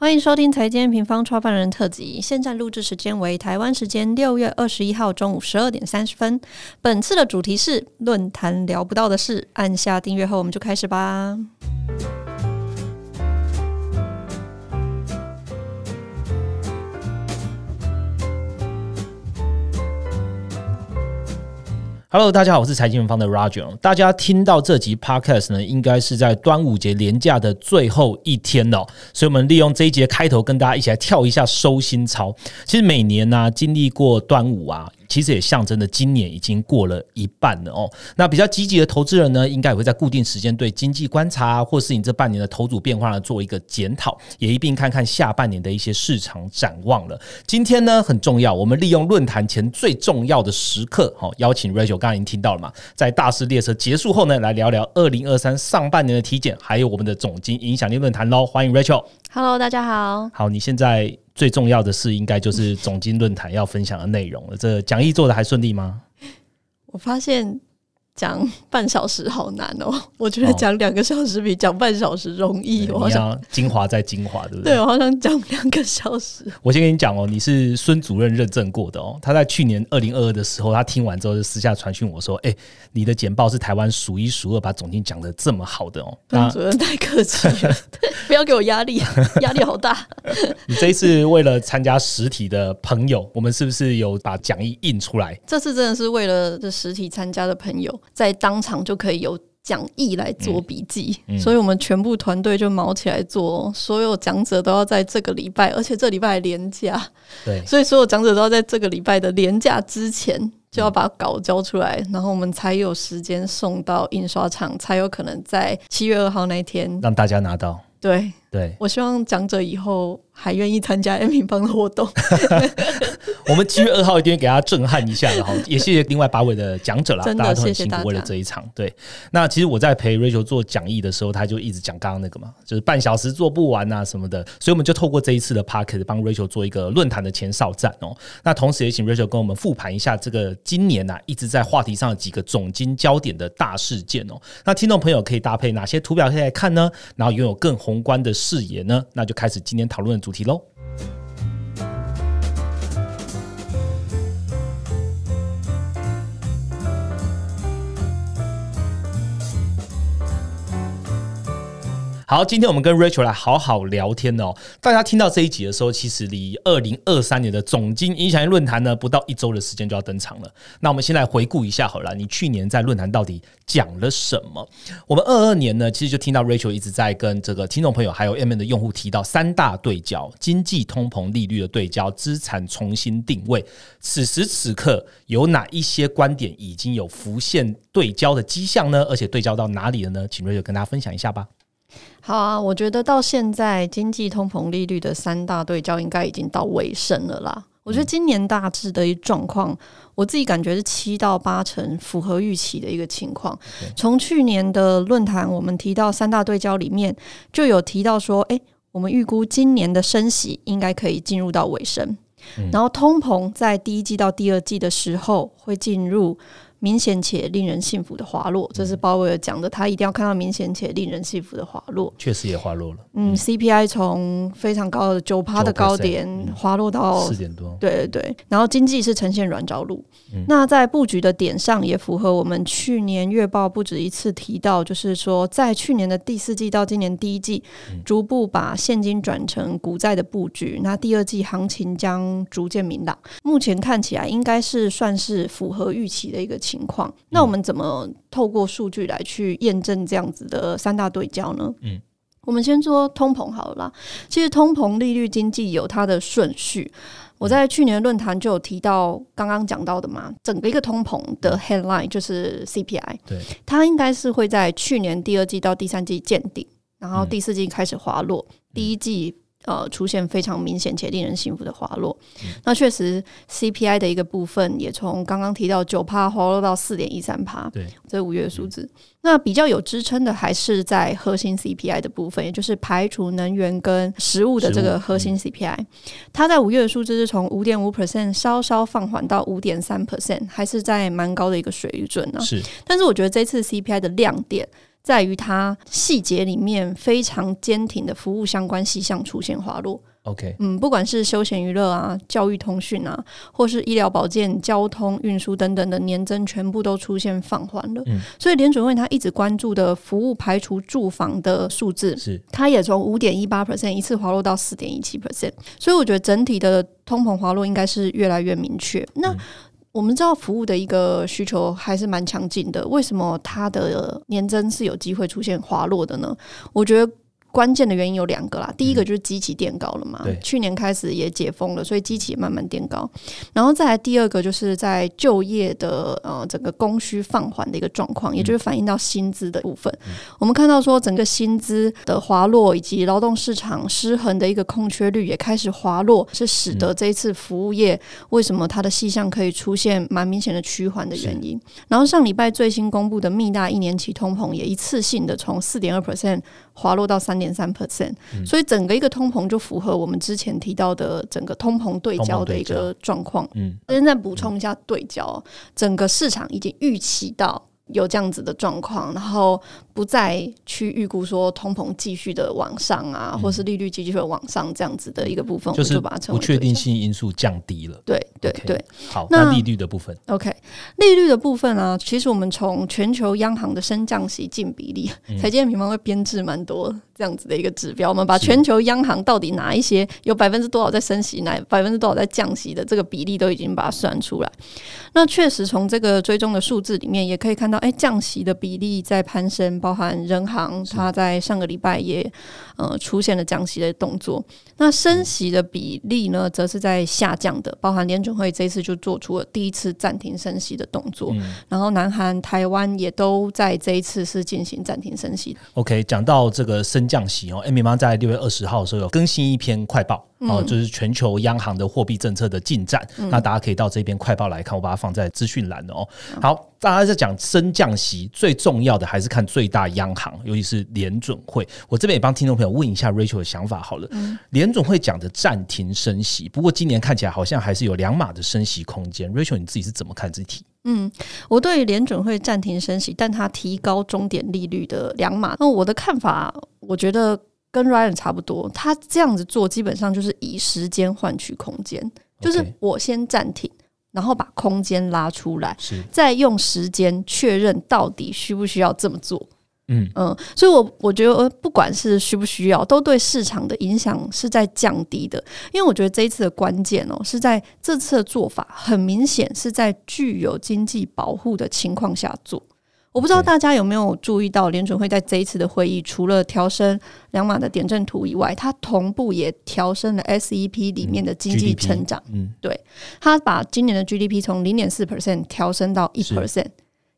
欢迎收听财经平方创办人特辑。现在录制时间为台湾时间六月二十一号中午十二点三十分。本次的主题是论坛聊不到的事。按下订阅后，我们就开始吧。Hello，大家好，我是财经方的 Roger。大家听到这集 Podcast 呢，应该是在端午节连假的最后一天哦，所以我们利用这一节开头，跟大家一起来跳一下收心操。其实每年呢，经历过端午啊。其实也象征着今年已经过了一半了哦。那比较积极的投资人呢，应该也会在固定时间对经济观察，或是你这半年的投组变化呢做一个检讨，也一并看看下半年的一些市场展望了。今天呢很重要，我们利用论坛前最重要的时刻，好邀请 Rachel，刚刚已经听到了嘛，在大师列车结束后呢，来聊聊二零二三上半年的体检，还有我们的总经影响力论坛喽。欢迎 Rachel。Hello，大家好。好，你现在。最重要的是，应该就是总经论坛要分享的内容了。这讲义做的还顺利吗？我发现。讲半小时好难哦，我觉得讲两个小时比讲半小时容易。我好想精华在精华，对不对？对我好想讲两个小时。我先跟你讲哦，你是孙主任认证过的哦。他在去年二零二二的时候，他听完之后就私下传讯我说：“哎，你的简报是台湾数一数二，把总经讲的这么好的哦。”孙主任太客气了，不要给我压力，压力好大。你这一次为了参加实体的朋友，我们是不是有把讲义印出来？这次真的是为了这实体参加的朋友。在当场就可以有讲义来做笔记，所以我们全部团队就毛起来做，所有讲者都要在这个礼拜，而且这礼拜连假，对，所以所有讲者都要在这个礼拜的连假之前就要把稿交出来，然后我们才有时间送到印刷厂，才有可能在七月二号那天让大家拿到。对对，我希望讲者以后。还愿意参加 M 平方的活动，我们七月二号一定会给大家震撼一下的哈，也谢谢另外八位的讲者啦，大家都很辛苦为了这一场。对，那其实我在陪 Rachel 做讲义的时候，他就一直讲刚刚那个嘛，就是半小时做不完啊什么的，所以我们就透过这一次的 p a r k e t 帮 Rachel 做一个论坛的前哨战哦。那同时也请 Rachel 跟我们复盘一下这个今年呐一直在话题上的几个总经焦点的大事件哦。那听众朋友可以搭配哪些图表可以来看呢？然后拥有更宏观的视野呢？那就开始今天讨论的。主题喽。好，今天我们跟 Rachel 来好好聊天哦。大家听到这一集的时候，其实离二零二三年的总经影响力论坛呢，不到一周的时间就要登场了。那我们先来回顾一下好了，你去年在论坛到底讲了什么？我们二二年呢，其实就听到 Rachel 一直在跟这个听众朋友还有 M N 的用户提到三大对焦：经济、通膨、利率的对焦，资产重新定位。此时此刻，有哪一些观点已经有浮现对焦的迹象呢？而且对焦到哪里了呢？请 Rachel 跟大家分享一下吧。好啊，我觉得到现在经济、通膨、利率的三大对焦应该已经到尾声了啦。我觉得今年大致的一状况，我自己感觉是七到八成符合预期的一个情况。从去年的论坛，我们提到三大对焦里面就有提到说，哎，我们预估今年的升息应该可以进入到尾声，然后通膨在第一季到第二季的时候会进入。明显且令人信服的滑落，这是鲍威尔讲的。他一定要看到明显且令人信服的滑落，确实也滑落了。嗯，CPI 从非常高的九趴的高点滑落到四点多。对对对，然后经济是呈现软着陆。那在布局的点上也符合我们去年月报不止一次提到，就是说在去年的第四季到今年第一季，逐步把现金转成股债的布局。那第二季行情将逐渐明朗。目前看起来应该是算是符合预期的一个。情况，那我们怎么透过数据来去验证这样子的三大对焦呢？嗯，我们先说通膨好了。其实通膨、利率、经济有它的顺序。我在去年论坛就有提到，刚刚讲到的嘛，整个一个通膨的 headline 就是 CPI，对，它应该是会在去年第二季到第三季见顶，然后第四季开始滑落，第一季。呃，出现非常明显且令人信服的滑落。那确实，CPI 的一个部分也从刚刚提到九趴滑落到四点一三趴。对，这五月数字。那比较有支撑的还是在核心 CPI 的部分，也就是排除能源跟食物的这个核心 CPI。它在五月的数字是从五点五 percent 稍稍放缓到五点三 percent，还是在蛮高的一个水准呢。是。但是我觉得这次 CPI 的亮点。在于它细节里面非常坚挺的服务相关细项出现滑落。OK，嗯，不管是休闲娱乐啊、教育通讯啊，或是医疗保健、交通运输等等的年增，全部都出现放缓了。嗯，所以联准会它一直关注的服务排除住房的数字，是它也从五点一八 percent 一次滑落到四点一七 percent。所以我觉得整体的通膨滑落应该是越来越明确。那我们知道服务的一个需求还是蛮强劲的，为什么它的年增是有机会出现滑落的呢？我觉得。关键的原因有两个啦，第一个就是机器垫高了嘛，去年开始也解封了，所以机器也慢慢垫高。然后再来第二个就是在就业的呃整个供需放缓的一个状况，也就是反映到薪资的部分。我们看到说整个薪资的滑落以及劳动市场失衡的一个空缺率也开始滑落，是使得这一次服务业为什么它的细项可以出现蛮明显的趋缓的原因。然后上礼拜最新公布的密大一年期通膨也一次性的从四点二 percent 滑落到三点三 percent，所以整个一个通膨就符合我们之前提到的整个通膨对焦的一个状况。嗯，现在补充一下对焦，整个市场已经预期到有这样子的状况，然后。不再去预估说通膨继续的往上啊，或是利率继续的往上这样子的一个部分，就是把不确定性因素降低了。对对对，好，那利率的部分，OK，利率的部分啊，其实我们从全球央行的升降息净比例，财经平方会编制蛮多这样子的一个指标，我们把全球央行到底哪一些有百分之多少在升息，哪百分之多少在降息的这个比例都已经把它算出来。那确实从这个追踪的数字里面也可以看到，哎，降息的比例在攀升。包含人行，它在上个礼拜也呃出现了降息的动作。那升息的比例呢，则是在下降的。包含联准会这一次就做出了第一次暂停升息的动作。然后南韩、台湾也都在这一次是进行暂停升息。OK，讲到这个升降息哦，Amy 妈在六月二十号的时候有更新一篇快报。哦，就是全球央行的货币政策的进展，那大家可以到这边快报来看，我把它放在资讯栏哦。好，大家在讲升降息，最重要的还是看最大央行，尤其是联准会。我这边也帮听众朋友问一下 Rachel 的想法好了。联准会讲的暂停升息，不过今年看起来好像还是有两码的升息空间。Rachel 你自己是怎么看这题？嗯，我对联准会暂停升息，但它提高终点利率的两码，那我的看法，我觉得。跟 Ryan 差不多，他这样子做基本上就是以时间换取空间，就是我先暂停，然后把空间拉出来，再用时间确认到底需不需要这么做。嗯。嗯，所以我我觉得不管是需不需要，都对市场的影响是在降低的，因为我觉得这一次的关键哦是在这次的做法很明显是在具有经济保护的情况下做。我不知道大家有没有注意到，联准会在这一次的会议，除了调升两码的点阵图以外，它同步也调升了 SEP 里面的经济成长。嗯，对，它把今年的 GDP 从零点四 percent 调升到一 percent，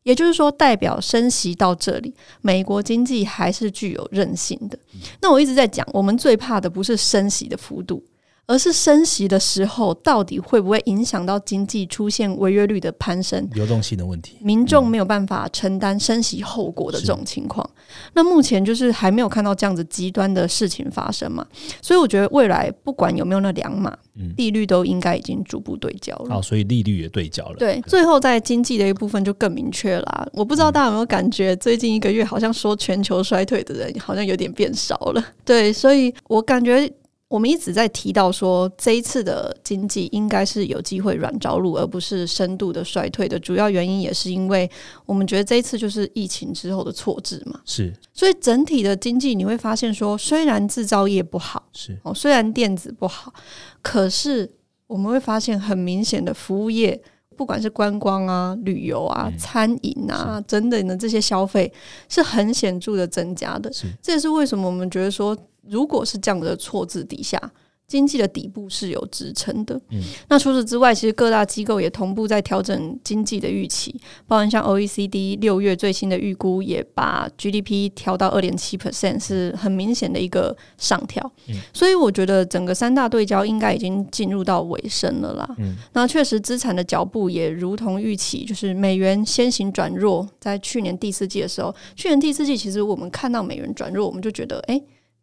也就是说，代表升息到这里，美国经济还是具有韧性的。那我一直在讲，我们最怕的不是升息的幅度。而是升息的时候，到底会不会影响到经济出现违约率的攀升、流动性的问题？民众没有办法承担升息后果的这种情况。那目前就是还没有看到这样子极端的事情发生嘛？所以我觉得未来不管有没有那两码，利率都应该已经逐步对焦了。好，所以利率也对焦了。对，最后在经济的一部分就更明确了。我不知道大家有没有感觉，最近一个月好像说全球衰退的人好像有点变少了。对，所以我感觉。我们一直在提到说，这一次的经济应该是有机会软着陆，而不是深度的衰退的主要原因，也是因为我们觉得这一次就是疫情之后的错置嘛。是，所以整体的经济你会发现说，虽然制造业不好，是哦，虽然电子不好，可是我们会发现很明显的服务业，不管是观光啊、旅游啊、餐饮啊等等的这些消费，是很显著的增加的。是，这也是为什么我们觉得说。如果是这样的错字底下。经济的底部是有支撑的。嗯，那除此之外，其实各大机构也同步在调整经济的预期，包含像 OECD 六月最新的预估也把 GDP 调到二点七 percent，是很明显的一个上调。嗯，所以我觉得整个三大对焦应该已经进入到尾声了啦。嗯，那确实资产的脚步也如同预期，就是美元先行转弱，在去年第四季的时候，去年第四季其实我们看到美元转弱，我们就觉得哎。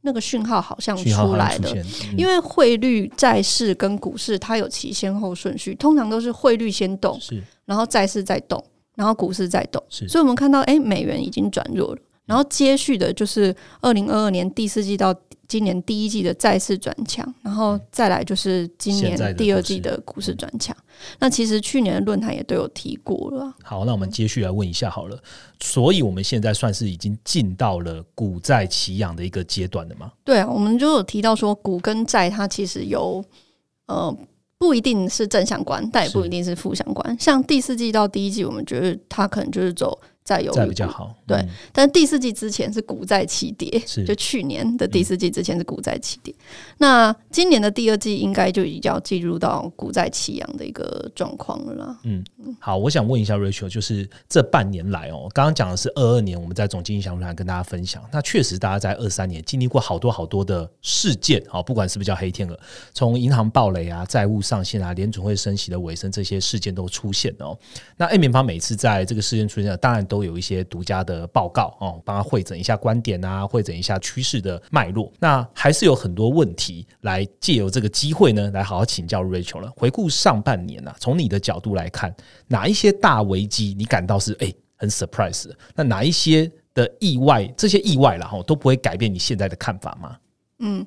那个讯号好像出来的，因为汇率、债市跟股市它有其先后顺序，通常都是汇率先动，然后债市再动，然后股市再动。所以我们看到，哎，美元已经转弱了。然后接续的就是二零二二年第四季到今年第一季的再次转强，然后再来就是今年第二季的股市转强。那其实去年的论坛也都有提过了。好，那我们接续来问一下好了。所以我们现在算是已经进到了股债齐扬的一个阶段了吗？对啊，我们就有提到说股跟债它其实有呃。不一定是正相关，但也不一定是负相关。像第四季到第一季，我们觉得它可能就是走。再有比较好，对，但第四季之前是股债齐跌，是就去年的第四季之前是股债齐跌，那今年的第二季应该就已经要进入到股债齐扬的一个状况了啦。嗯，好，我想问一下 Rachel，就是这半年来哦，刚刚讲的是二二年，我们在总经济小论坛跟大家分享，那确实大家在二三年经历过好多好多的事件，哦，不管是不是叫黑天鹅，从银行暴雷啊、债务上限啊、联准会升息的尾声，这些事件都出现哦。那 A 美方每次在这个事件出现，当然都。都有一些独家的报告哦，帮他会诊一下观点啊，会诊一下趋势的脉络。那还是有很多问题来借由这个机会呢，来好好请教 Rachel 了。回顾上半年啊，从你的角度来看，哪一些大危机你感到是哎很 surprise？那哪一些的意外？这些意外然后都不会改变你现在的看法吗？嗯。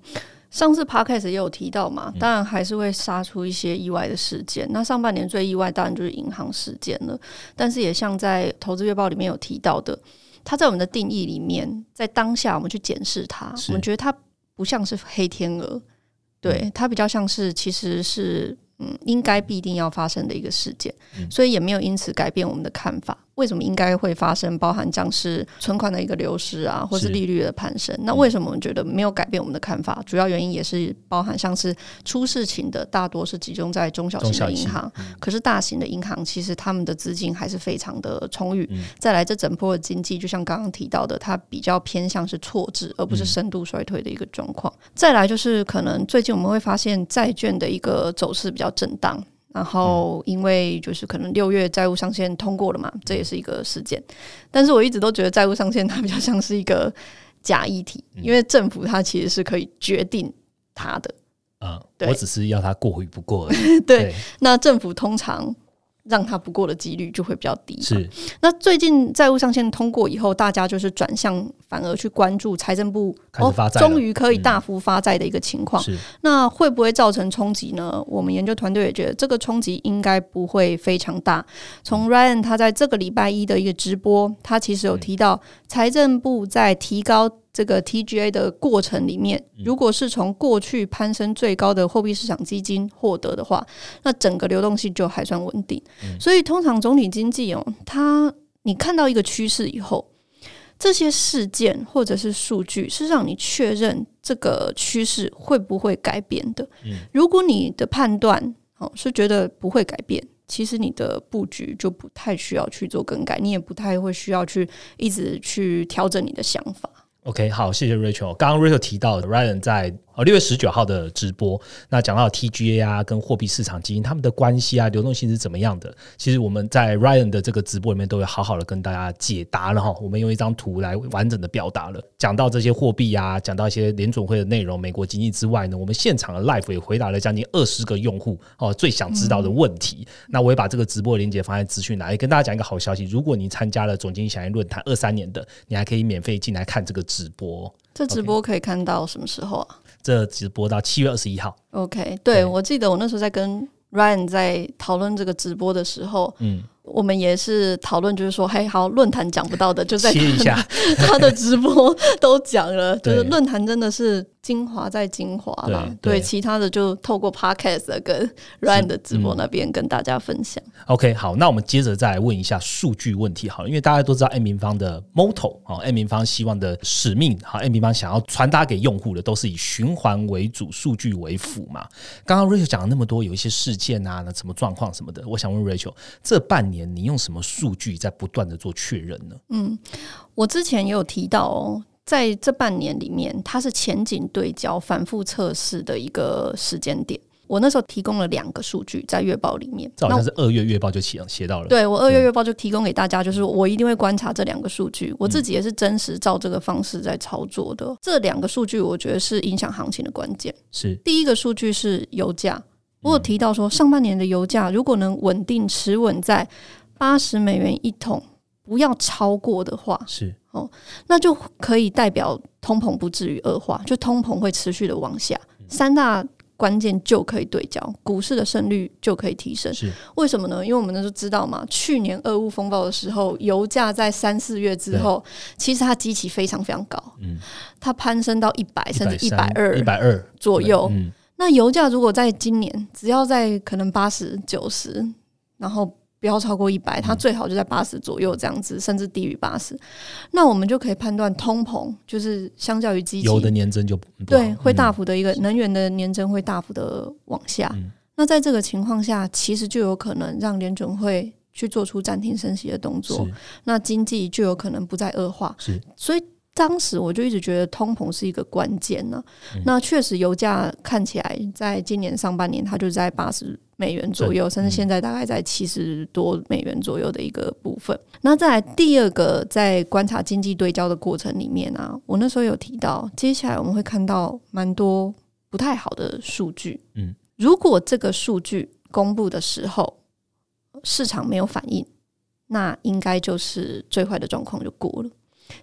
上次 podcast 也有提到嘛，当然还是会杀出一些意外的事件。那上半年最意外当然就是银行事件了，但是也像在投资月报里面有提到的，它在我们的定义里面，在当下我们去检视它，我们觉得它不像是黑天鹅，对它比较像是其实是嗯应该必定要发生的一个事件，所以也没有因此改变我们的看法。为什么应该会发生？包含像是存款的一个流失啊，或是利率的攀升。那为什么我们觉得没有改变我们的看法？主要原因也是包含像是出事情的大多是集中在中小型的银行，可是大型的银行其实他们的资金还是非常的充裕。再来，这整波的经济就像刚刚提到的，它比较偏向是错置，而不是深度衰退的一个状况。再来就是可能最近我们会发现债券的一个走势比较震荡。然后，因为就是可能六月债务上限通过了嘛，这也是一个事件。但是我一直都觉得债务上限它比较像是一个假议题，因为政府它其实是可以决定它的。嗯，我只是要它过与不过而已。对，那政府通常。让他不过的几率就会比较低。是，那最近债务上限通过以后，大家就是转向反而去关注财政部哦，终于可以大幅发债的一个情况。是，那会不会造成冲击呢？我们研究团队也觉得这个冲击应该不会非常大。从 Ryan 他在这个礼拜一的一个直播，他其实有提到财政部在提高。这个 TGA 的过程里面，如果是从过去攀升最高的货币市场基金获得的话，那整个流动性就还算稳定。所以，通常总体经济哦，它你看到一个趋势以后，这些事件或者是数据是让你确认这个趋势会不会改变的。如果你的判断哦是觉得不会改变，其实你的布局就不太需要去做更改，你也不太会需要去一直去调整你的想法。OK，好，谢谢 Rachel。刚刚 Rachel 提到的 Ryan 在。哦，六月十九号的直播，那讲到 TGA 啊，跟货币市场基金他们的关系啊，流动性是怎么样的？其实我们在 Ryan 的这个直播里面都有好好的跟大家解答了哈。我们用一张图来完整的表达了，讲到这些货币啊，讲到一些联总会的内容，美国经济之外呢，我们现场的 Live 也回答了将近二十个用户哦最想知道的问题。那我也把这个直播链接放在资讯栏，也跟大家讲一个好消息：如果你参加了总经理论坛二三年的，你还可以免费进来看这个直播。这直播可以看到什么时候啊？这直播到七月二十一号。OK，对我记得我那时候在跟 Ryan 在讨论这个直播的时候，嗯。我们也是讨论，就是说，嘿，好，论坛讲不到的，就在切一下他的直播都讲了，就是论坛真的是精华在精华啦。对，其他的就透过 Podcast 跟 Ryan 的直播那边跟大家分享。OK，好，那我们接着再来问一下数据问题，好了，因为大家都知道 M 平方的 motto 啊，M 平方希望的使命，好，M 平方想要传达给用户的都是以循环为主，数据为辅嘛。刚刚 Rachel 讲了那么多，有一些事件啊，那什么状况什么的，我想问 Rachel，这半年。你用什么数据在不断的做确认呢？嗯，我之前也有提到哦，在这半年里面，它是前景对焦、反复测试的一个时间点。我那时候提供了两个数据在月报里面，这好像是二月月报就写写到了。对我二月月报就提供给大家，就是我一定会观察这两个数据，我自己也是真实照这个方式在操作的。这两个数据我觉得是影响行情的关键。是第一个数据是油价，我有提到说，上半年的油价如果能稳定持稳在。八十美元一桶，不要超过的话，是哦，那就可以代表通膨不至于恶化，就通膨会持续的往下。三大关键就可以对焦，股市的胜率就可以提升。是为什么呢？因为我们都知道嘛，去年俄乌风暴的时候，油价在三四月之后，其实它基期非常非常高，嗯，它攀升到一百甚至一百二一百二左右。嗯，那油价如果在今年只要在可能八十九十，然后不要超过一百，它最好就在八十左右这样子，甚至低于八十，那我们就可以判断通膨就是相较于基期油的年增就不对会大嗯。幅的一个能源的年增会大幅的往下。嗯。那在这个情况下，其实就有可能让联准会去做出暂停升息的动作，那经济就有可能不再恶化。是。所以当时我就一直觉得通膨是一个关键呢、嗯。那确实油价看起来在今年上半年它就在八十美元左右，甚至现在大概在七十多美元左右的一个部分。那再来第二个，在观察经济对焦的过程里面啊，我那时候有提到，接下来我们会看到蛮多不太好的数据。嗯，如果这个数据公布的时候，市场没有反应，那应该就是最坏的状况就过了。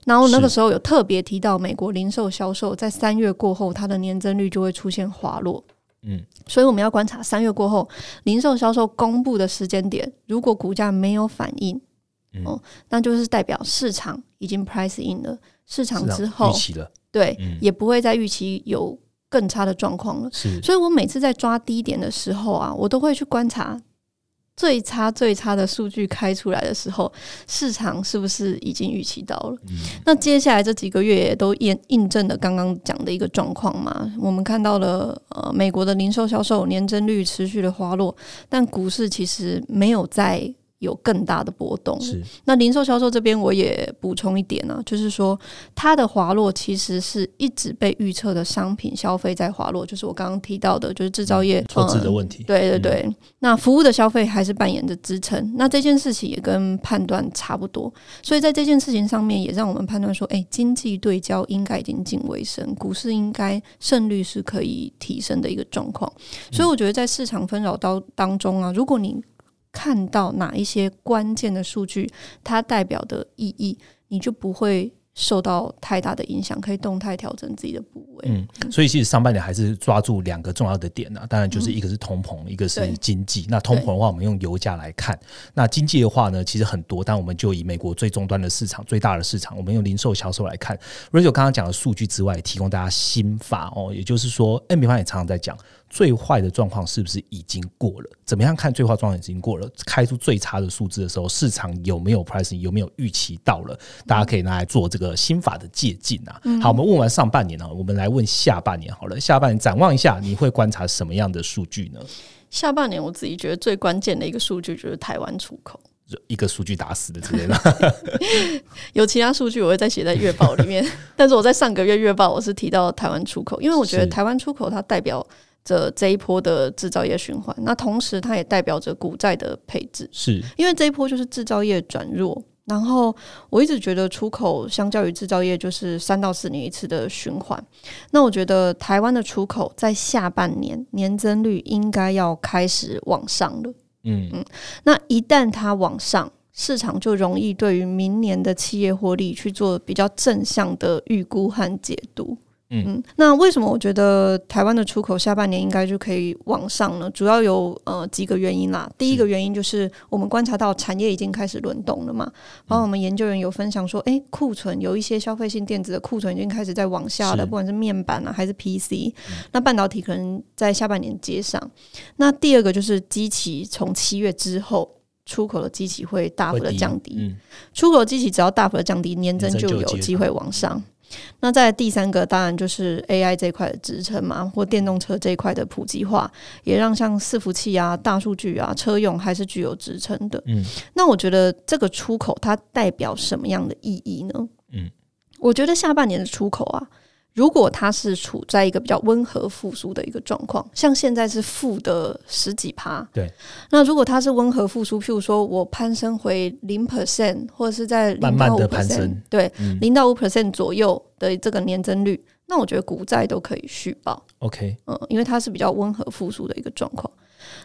然后那个时候有特别提到，美国零售销售在三月过后，它的年增率就会出现滑落。嗯，所以我们要观察三月过后零售销售公布的时间点，如果股价没有反应，嗯。哦，那就是代表市场已经 price in 了，市场之后预期了，对、嗯。也不会再预期有更差的状况了。是。所以我每次在抓低点的时候啊，我都会去观察最差最差的数据开出来的时候，市场是不是已经预期到了？嗯那接下来这几个月也都验印证了刚刚讲的一个状况嘛。我们看到了呃，美国的零售销售年增率持续的滑落，但股市其实没有再有更大的波动。是。那零售销售这边我也补充一点呢、就是说它的滑落其实是一直被预测的商品消费在滑落，就是我刚刚提到的，就是制造业错置的呃问题，对对对，那服务的消费还是扮演着支撑，那这件事情也跟判断差不多，所以在这件事情上面也让我们判断说，哎，经济对焦应该已经近尾声，股市应该胜率是可以提升的一个状况，所以我觉得在市场纷扰当当中啊，如果你看到哪一些关键的数据，它代表的意义，你就不会受到太大的影响，可以动态调整自己的部位。嗯，所以其实上半年还是抓住两个重要的点啊，当然就是一个是通膨，一个是经济。那通膨的话，我们用油价来看；那经济的话呢，其实很多，但我们就以美国最终端的市场、最大的市场，我们用零售销售来看。Rachel 刚刚讲的数据之外，提供大家心法哦，也就是说，M 平方也常常在讲。最坏的状况是不是已经过了？怎么样看最坏状况已经过了？开出最差的数字的时候，市场有没有 pricing 有没有预期到了？大家可以拿来做这个心法的借鉴啊。好，我们问完上半年啊，我们来问下半年好了。下半年展望一下，你会观察什么样的数据呢？下半年我自己觉得最关键的一个数据就是台湾出口。就一个数据打死的之类的。有其他数据我会再写在月报里面，但是我在上个月月报我是提到台湾出口，因为我觉得台湾出口它代表着这一波的制造业循环，那同时它也代表着股债的配置，是因为这一波就是制造业转弱。然后我一直觉得出口相较于制造业就是三到四年一次的循环，那我觉得台湾的出口在下半年年增率应该要开始往上了。嗯那一旦它往上，市场就容易对于明年的企业获利去做比较正向的预估和解读。嗯那为什么我觉得台湾的出口下半年应该就可以往上呢？主要有呃几个原因啦。第一个原因就是我们观察到产业已经开始轮动了嘛，然后我们研究员有分享说，诶，库存有一些消费性电子的库存已经开始在往下了，不管是面板啊还是 PC，、那半导体可能在下半年接上。那第二个就是机器从七月之后。出口的机器会大幅的降低，嗯出口机器只要大幅的降低，年增就有机会往上。那在第三个，当然就是 AI 这一块的支撑嘛，或电动车这一块的普及化，也让像伺服器啊、大数据啊、车用还是具有支撑的。嗯那我觉得这个出口它代表什么样的意义呢？嗯，我觉得下半年的出口啊，如果它是处在一个比较温和复苏的一个状况，像现在是负的十几趴，对。那如果它是温和复苏，譬如说我攀升回零 percent，或者是在零到五慢慢的攀 percent，升对，嗯零到五 percent 左右的这个年增率，那我觉得股债都可以续报，，OK，嗯，因为它是比较温和复苏的一个状况。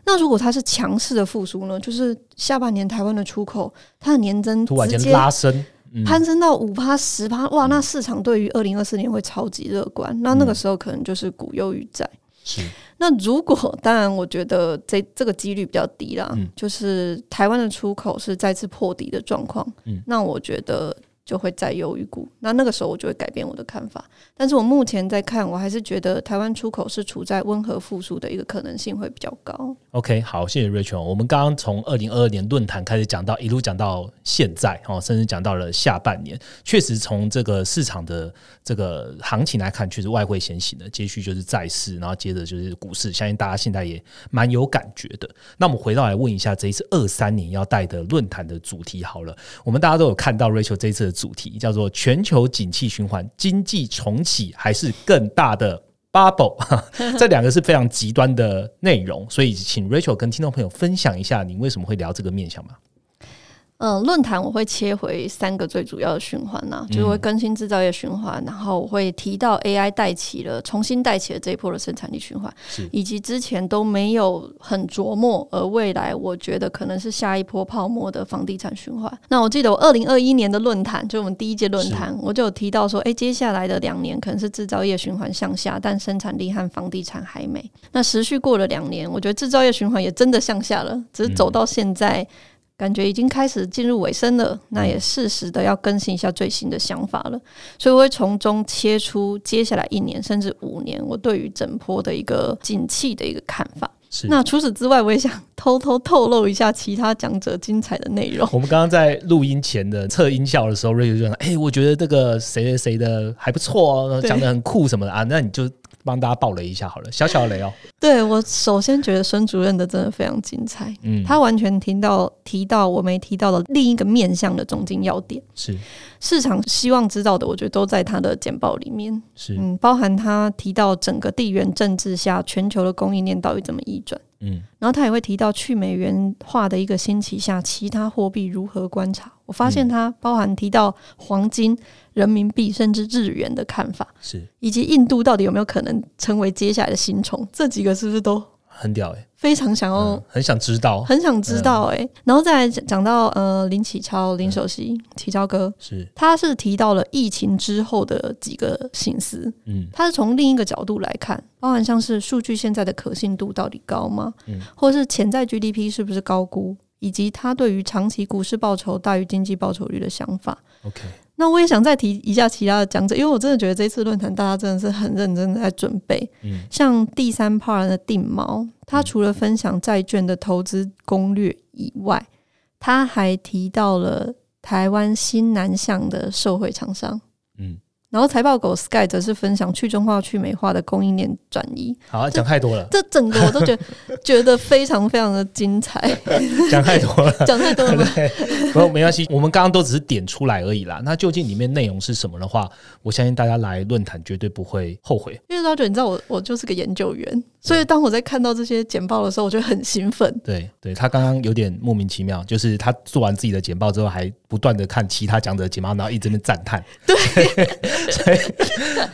那如果它是强势的复苏呢？就是下半年台湾的出口，它的年增突然间拉升，攀升到五趴十趴，哇！那市场对于二零二四年会超级乐观。那那个时候可能就是股优于债。是。那如果当然，我觉得这这个几率比较低啦。嗯。就是台湾的出口是再次破底的状况。嗯。那我觉得。就会再优于股，那那个时候我就会改变我的看法。但是我目前在看，我还是觉得台湾出口是处在温和复苏的一个可能性会比较高。OK，好，谢谢 Rachel。我们刚刚从二零二二年论坛开始讲到，一路讲到现在，哦，甚至讲到了下半年。确实，从这个市场的这个行情来看，确实外汇先行的，接续就是债市，然后接着就是股市。相信大家现在也蛮有感觉的。那我们回到来问一下，这一次二三年要带的论坛的主题好了，我们大家都有看到 Rachel 这一次。主题叫做全球景气循环，经济重启还是更大的 bubble？这两个是非常极端的内容，所以请 Rachel 跟听众朋友分享一下，你为什么会聊这个面向吗？嗯，论坛我会切回三个最主要的循环呐，就是会更新制造业循环，然后我会提到 AI 带起了重新带起了这一波的生产力循环，以及之前都没有很琢磨，而未来我觉得可能是下一波泡沫的房地产循环。那我记得我二零二一年的论坛，就我们第一届论坛，我就有提到说，哎，接下来的两年可能是制造业循环向下，但生产力和房地产还没。那持续过了两年，我觉得制造业循环也真的向下了，只是走到现在。感觉已经开始进入尾声了，那也适时的要更新一下最新的想法了，所以我会从中切出接下来一年甚至五年我对于整波的一个景气的一个看法。那除此之外，我也想偷偷透露一下其他讲者精彩的内容。我们刚刚在录音前的测音效的时候，瑞就说：“哎，我觉得这个谁谁谁的还不错哦，讲的很酷什么的啊。”那你就。帮大家爆雷一下好了，小小的雷哦。对我首先觉得孙主任的真的非常精彩，嗯，他完全听到提到我没提到的另一个面向的总经要点，是。市场希望知道的，我觉得都在他的简报里面，是。嗯，包含他提到整个地缘政治下全球的供应链到底怎么移转。嗯，然后他也会提到去美元化的一个兴起下，其他货币如何观察。我发现它包含提到黄金、人民币甚至日元的看法，是以及印度到底有没有可能成为接下来的新宠？这几个是不是都？很屌哎，非常想要，很想知道，很想知道哎。然后再讲到呃林启超、林首席、启超哥，是他是提到了疫情之后的几个心思，嗯，他是从另一个角度来看，包含像是数据现在的可信度到底高吗？嗯，或是潜在 GDP 是不是高估，以及他对于长期股市报酬大于经济报酬率的想法。OK。那我也想再提一下其他的讲者，因为我真的觉得这次论坛大家真的是很认真在准备。嗯，像第三 part 的定毛，他除了分享债券的投资攻略以外，他还提到了台湾新南向的社会厂商。嗯。然后财报狗 Sky 则是分享去中化、去美化的供应链转移。好，讲太多了。这整个我都觉得觉得非常非常的精彩。讲太多了，讲太多了。不，没关系，我们刚刚都只是点出来而已啦。那究竟里面内容是什么的话，我相信大家来论坛绝对不会后悔。因为老九你知道我我就是个研究员。所以，当我在看到这些简报的时候，我就很兴奋。对，对他刚刚有点莫名其妙，就是他做完自己的简报之后，还不断的看其他讲者的简报，然后一直在赞叹。对，所以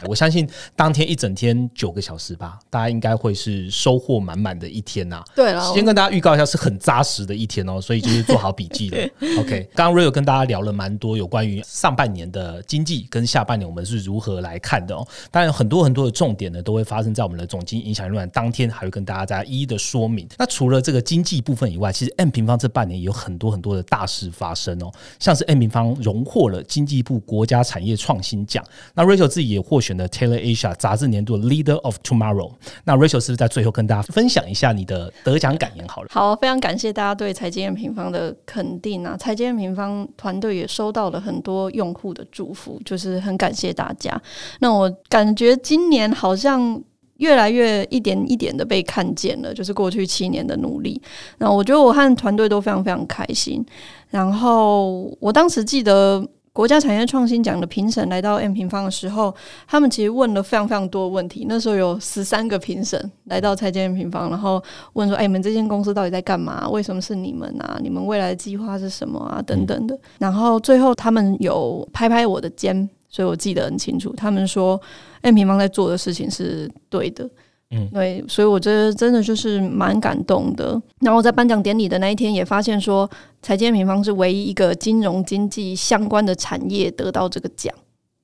我相信当天一整天九个小时吧，大家应该会是收获满满的一天呐。对了，先跟大家预告一下，是很扎实的一天哦，所以就是做好笔记了。OK，刚刚 Rio 跟大家聊了蛮多有关于上半年的经济跟下半年我们是如何来看的哦。当然，很多很多的重点呢，都会发生在我们的总经影响论坛。当天还会跟大家再一一的说明。那除了这个经济部分以外，其实 M 平方这半年也有很多很多的大事发生哦，像是 M 平方荣获了经济部国家产业创新奖。那 Rachel 自己也获选了 Taylor Asia 杂志年度 Leader of Tomorrow。那 Rachel 是不是在最后跟大家分享一下你的得奖感言？好了，好，非常感谢大家对财经 M 平方的肯定啊！财经 M 平方团队也收到了很多用户的祝福，就是很感谢大家。那我感觉今年好像。越来越一点一点的被看见了，就是过去七年的努力。那我觉得我和团队都非常非常开心。然后我当时记得国家产业创新奖的评审来到 M 平方的时候，他们其实问了非常非常多的问题。那时候有十三个评审来到财经 M 平方，然后问说：“哎，你们这间公司到底在干嘛？为什么是你们啊？你们未来的计划是什么啊？等等的。”然后最后他们有拍拍我的肩。所以我记得很清楚，他们说 M 平方在做的事情是对的，嗯，对，所以我觉得真的就是蛮感动的。然后在颁奖典礼的那一天，也发现说，财经平方是唯一一个金融经济相关的产业得到这个奖。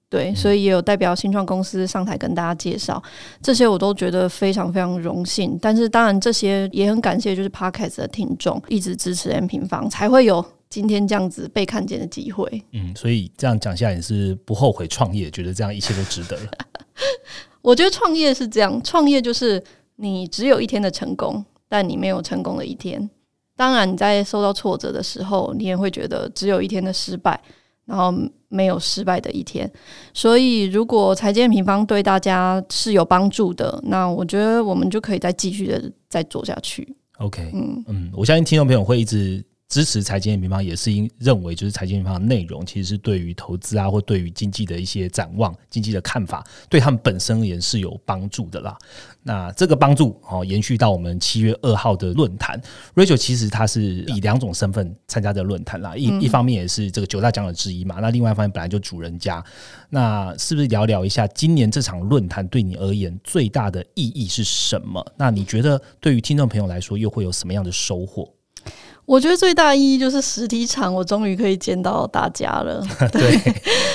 对，所以也有代表新创公司上台跟大家介绍，这些我都觉得非常非常荣幸。但是当然，这些也很感谢就是 Podcast 的听众一直支持 M 平方，才会有今天这样子被看见的机会。嗯，所以这样讲下来，也是不后悔创业，觉得这样一切都值得了。我觉得创业是这样，创业就是你只有一天的成功，但你没有成功的一天。当然，你在受到挫折的时候，你也会觉得只有一天的失败，然后没有失败的一天。所以，如果财建平方对大家是有帮助的，那我觉得我们就可以再继续的再做下去。OK，嗯嗯，我相信听众朋友会一直。支持财经平方也是因认为，就是财经平方的内容其实是对于投资啊，或对于经济的一些展望、经济的看法，对他们本身也是有帮助的啦。那这个帮助哦，延续到我们七月二号的论坛，Rachel 其实他是以两种身份参加的论坛啦，一一方面也是这个九大讲者之一嘛，那另外一方面本来就主人家，那是不是聊聊一下今年这场论坛对你而言最大的意义是什么？那你觉得对于听众朋友来说又会有什么样的收获？我觉得最大意义就是实体场，我终于可以见到大家了。对，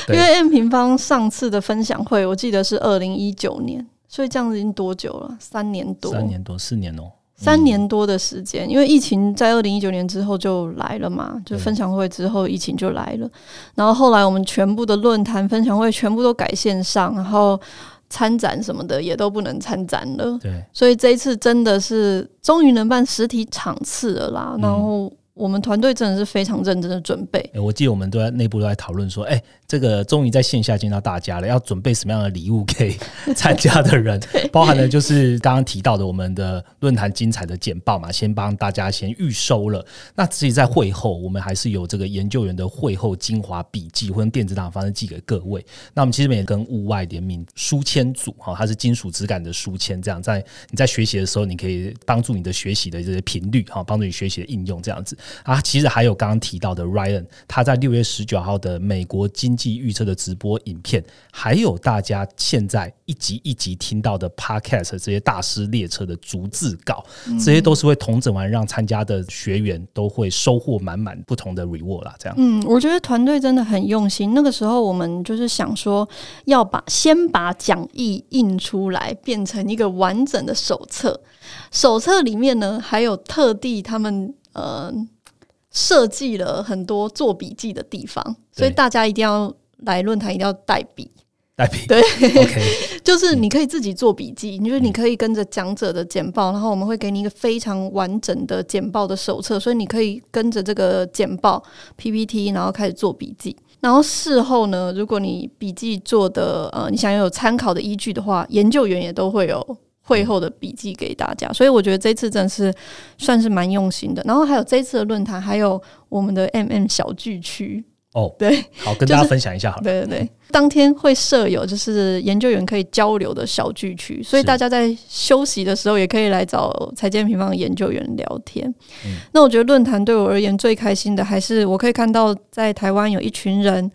因为 M 平方上次的分享会，我记得是二零一九年，所以这样子已经多久了？三年多，三年多，四年哦，三年多的时间。因为疫情在二零一九年之后就来了嘛，就分享会之后疫情就来了，然后后来我们全部的论坛分享会全部都改线上，然后。参展什么的也都不能参展了，对，所以这一次真的是终于能办实体场次了啦，然后。我们团队真的是非常认真的准备。我记得我们都在内部都在讨论说，哎，这个终于在线下见到大家了，要准备什么样的礼物给参加的人？包含了就是刚刚提到的我们的论坛精彩的简报嘛，先帮大家先预收了。那自己在会后，我们还是有这个研究员的会后精华笔记，或者电子档方式寄给各位。那我们其实也跟物外联名书签组哈，它是金属质感的书签，这样在你在学习的时候，你可以帮助你的学习的这些频率哈，帮助你学习的应用这样子。啊，其实还有刚刚提到的 Ryan，他在六月十九号的美国经济预测的直播影片，还有大家现在一集一集听到的 Podcast 这些大师列车的逐字稿，这些都是会同整完，让参加的学员都会收获满满不同的 reward 啦。这样，嗯，我觉得团队真的很用心。那个时候我们就是想说，要把先把讲义印出来，变成一个完整的手册。手册里面呢，还有特地他们呃。设计了很多做笔记的地方，所以大家一定要来论坛，一定要带笔。带笔对，就是你可以自己做笔记，就是你可以跟着讲者的简报，然后我们会给你一个非常完整的简报的手册，所以你可以跟着这个简报 PPT，然后开始做笔记。然后事后呢，如果你笔记做的呃，你想要有参考的依据的话，研究员也都会有。会后的笔记给大家，所以我觉得这次真是算是蛮用心的。然后还有这次的论坛，还有我们的 M M 小聚区。哦，对，好，跟大家分享一下。好对对对，当天会设有就是研究员可以交流的小聚区，所以大家在休息的时候也可以来找财建平方的研究员聊天。那我觉得论坛对我而言最开心的，还是我可以看到在台湾有一群人，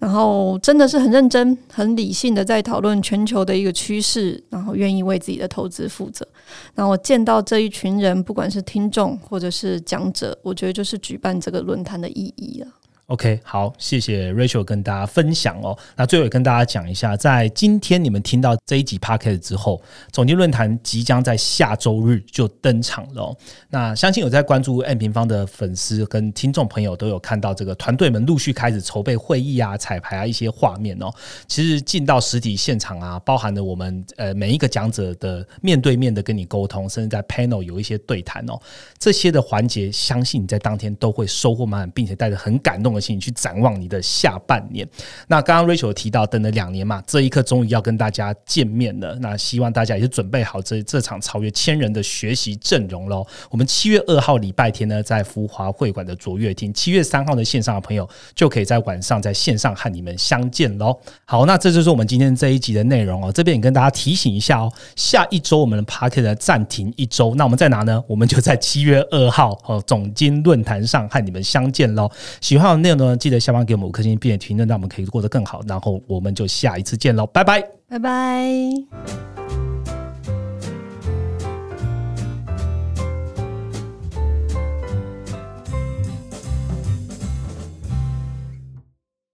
然后真的是很认真、很理性的在讨论全球的一个趋势，然后愿意为自己的投资负责。然后我见到这一群人，不管是听众或者是讲者，我觉得就是举办这个论坛的意义了。OK，好，谢谢 Rachel 跟大家分享哦。那最后也跟大家讲一下，在今天你们听到这一集 Podcast 之后，总结论坛即将在下周日就登场了。那相信有在关注 N 平方的粉丝跟听众朋友都有看到这个团队们陆续开始筹备会议啊、彩排啊一些画面哦。其实进到实体现场啊，包含了我们呃每一个讲者的面对面的跟你沟通，甚至在 Panel 有一些对谈哦，这些的环节，相信你在当天都会收获满满，并且带着很感动的。请去展望你的下半年。那刚刚 Rachel 提到，等了两年嘛，这一刻终于要跟大家见面了。那希望大家也是准备好这这场超越千人的学习阵容喽。我们七月二号礼拜天呢，在福华会馆的卓越厅；七月三号的线上的朋友，就可以在晚上在线上和你们相见喽。好，那这就是我们今天这一集的内容哦。这边也跟大家提醒一下哦，下一周我们的 p a r k e t 暂停一周。那我们在哪呢？我们就在七月二号哦总经论坛上和你们相见喽。喜欢的内容。呢，记得下方给我们五颗星，并且评论，让我们可以过得更好。然后我们就下一次见喽，拜拜，拜拜。